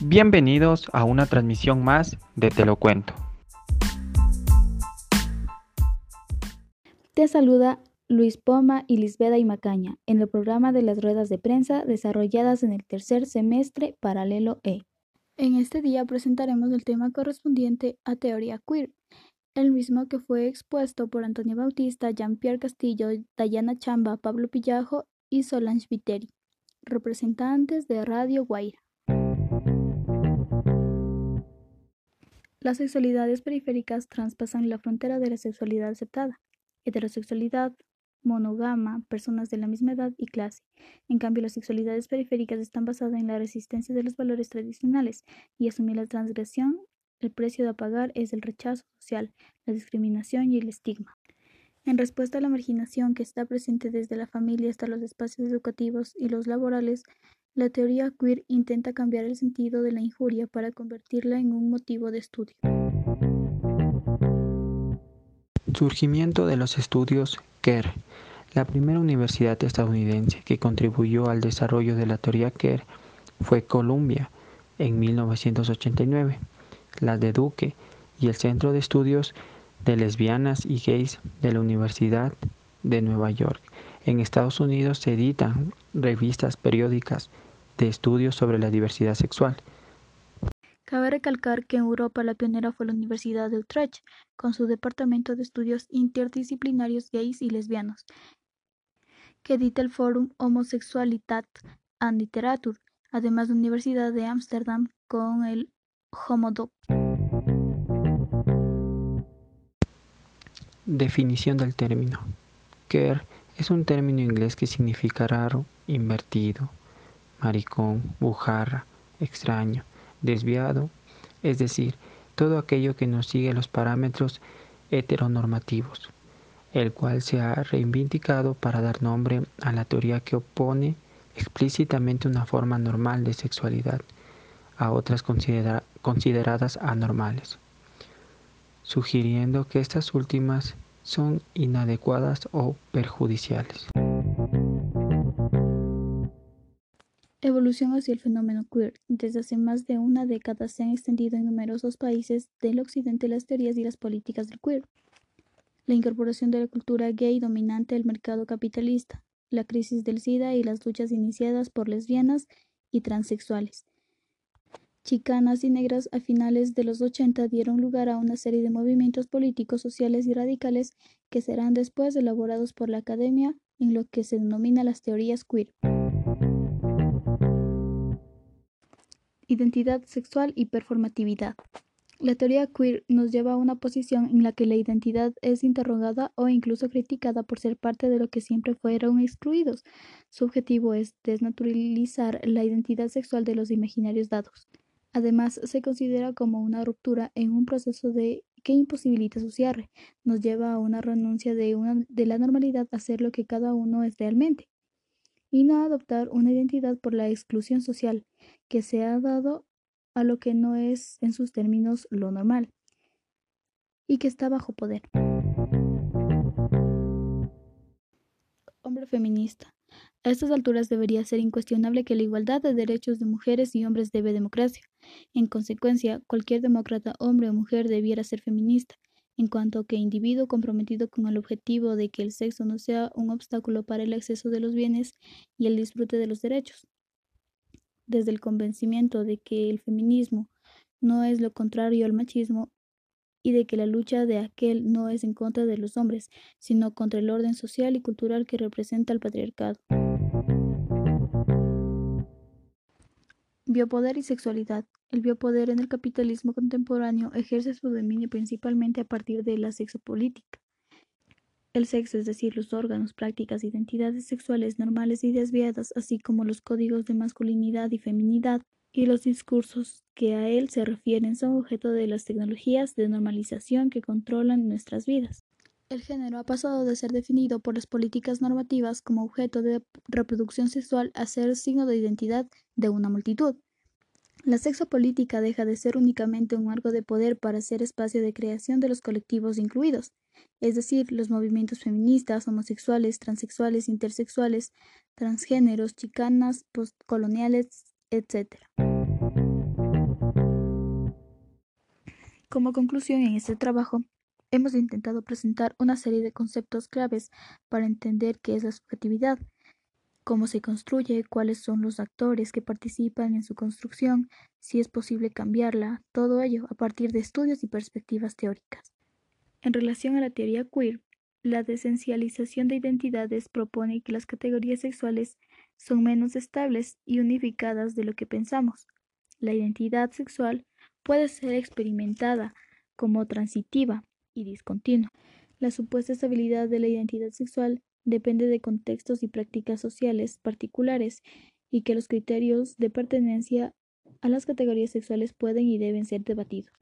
Bienvenidos a una transmisión más de Te lo cuento. Te saluda Luis Poma y Lisbeda y Macaña en el programa de las ruedas de prensa desarrolladas en el tercer semestre paralelo E. En este día presentaremos el tema correspondiente a teoría queer, el mismo que fue expuesto por Antonio Bautista, Jean-Pierre Castillo, Dayana Chamba, Pablo Pillajo y Solange Viteri, representantes de Radio Guaira. Las sexualidades periféricas traspasan la frontera de la sexualidad aceptada, heterosexualidad, monogama, personas de la misma edad y clase. En cambio, las sexualidades periféricas están basadas en la resistencia de los valores tradicionales y asumir la transgresión el precio de pagar es el rechazo social, la discriminación y el estigma. En respuesta a la marginación que está presente desde la familia hasta los espacios educativos y los laborales, la teoría queer intenta cambiar el sentido de la injuria para convertirla en un motivo de estudio. Surgimiento de los estudios queer. La primera universidad estadounidense que contribuyó al desarrollo de la teoría queer fue Columbia en 1989 la de Duque y el Centro de Estudios de Lesbianas y Gays de la Universidad de Nueva York. En Estados Unidos se editan revistas periódicas de estudios sobre la diversidad sexual. Cabe recalcar que en Europa la pionera fue la Universidad de Utrecht, con su departamento de estudios interdisciplinarios gays y lesbianos, que edita el Forum Homosexualitat and Literatur, además de la Universidad de Ámsterdam con el Definición del término. Queer es un término inglés que significa raro, invertido, maricón, bujarra, extraño, desviado, es decir, todo aquello que no sigue los parámetros heteronormativos, el cual se ha reivindicado para dar nombre a la teoría que opone explícitamente una forma normal de sexualidad a otras consideradas anormales, sugiriendo que estas últimas son inadecuadas o perjudiciales. Evolución hacia el fenómeno queer. Desde hace más de una década se han extendido en numerosos países del occidente las teorías y las políticas del queer. La incorporación de la cultura gay dominante al mercado capitalista, la crisis del SIDA y las luchas iniciadas por lesbianas y transexuales, chicanas y negras a finales de los 80 dieron lugar a una serie de movimientos políticos, sociales y radicales que serán después elaborados por la academia en lo que se denomina las teorías queer. Identidad sexual y performatividad. La teoría queer nos lleva a una posición en la que la identidad es interrogada o incluso criticada por ser parte de lo que siempre fueron excluidos. Su objetivo es desnaturalizar la identidad sexual de los imaginarios dados. Además, se considera como una ruptura en un proceso de que imposibilita su cierre, nos lleva a una renuncia de, una, de la normalidad a ser lo que cada uno es realmente, y no adoptar una identidad por la exclusión social que se ha dado a lo que no es en sus términos lo normal, y que está bajo poder. Hombre feminista. A estas alturas debería ser incuestionable que la igualdad de derechos de mujeres y hombres debe democracia. En consecuencia, cualquier demócrata, hombre o mujer, debiera ser feminista, en cuanto que individuo comprometido con el objetivo de que el sexo no sea un obstáculo para el acceso de los bienes y el disfrute de los derechos. Desde el convencimiento de que el feminismo no es lo contrario al machismo y de que la lucha de aquel no es en contra de los hombres, sino contra el orden social y cultural que representa el patriarcado. Biopoder y sexualidad. El biopoder en el capitalismo contemporáneo ejerce su dominio principalmente a partir de la sexopolítica. El sexo, es decir, los órganos, prácticas, identidades sexuales normales y desviadas, así como los códigos de masculinidad y feminidad, y los discursos que a él se refieren son objeto de las tecnologías de normalización que controlan nuestras vidas. El género ha pasado de ser definido por las políticas normativas como objeto de reproducción sexual a ser signo de identidad de una multitud. La sexopolítica deja de ser únicamente un marco de poder para ser espacio de creación de los colectivos incluidos, es decir, los movimientos feministas, homosexuales, transexuales, intersexuales, transgéneros, chicanas, postcoloniales, etc. Como conclusión en este trabajo, hemos intentado presentar una serie de conceptos claves para entender qué es la subjetividad, cómo se construye, cuáles son los actores que participan en su construcción, si es posible cambiarla, todo ello a partir de estudios y perspectivas teóricas. En relación a la teoría queer, la desencialización de identidades propone que las categorías sexuales son menos estables y unificadas de lo que pensamos. La identidad sexual puede ser experimentada como transitiva y discontinua. La supuesta estabilidad de la identidad sexual depende de contextos y prácticas sociales particulares y que los criterios de pertenencia a las categorías sexuales pueden y deben ser debatidos.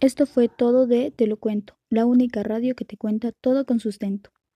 Esto fue todo de Te lo cuento, la única radio que te cuenta todo con sustento.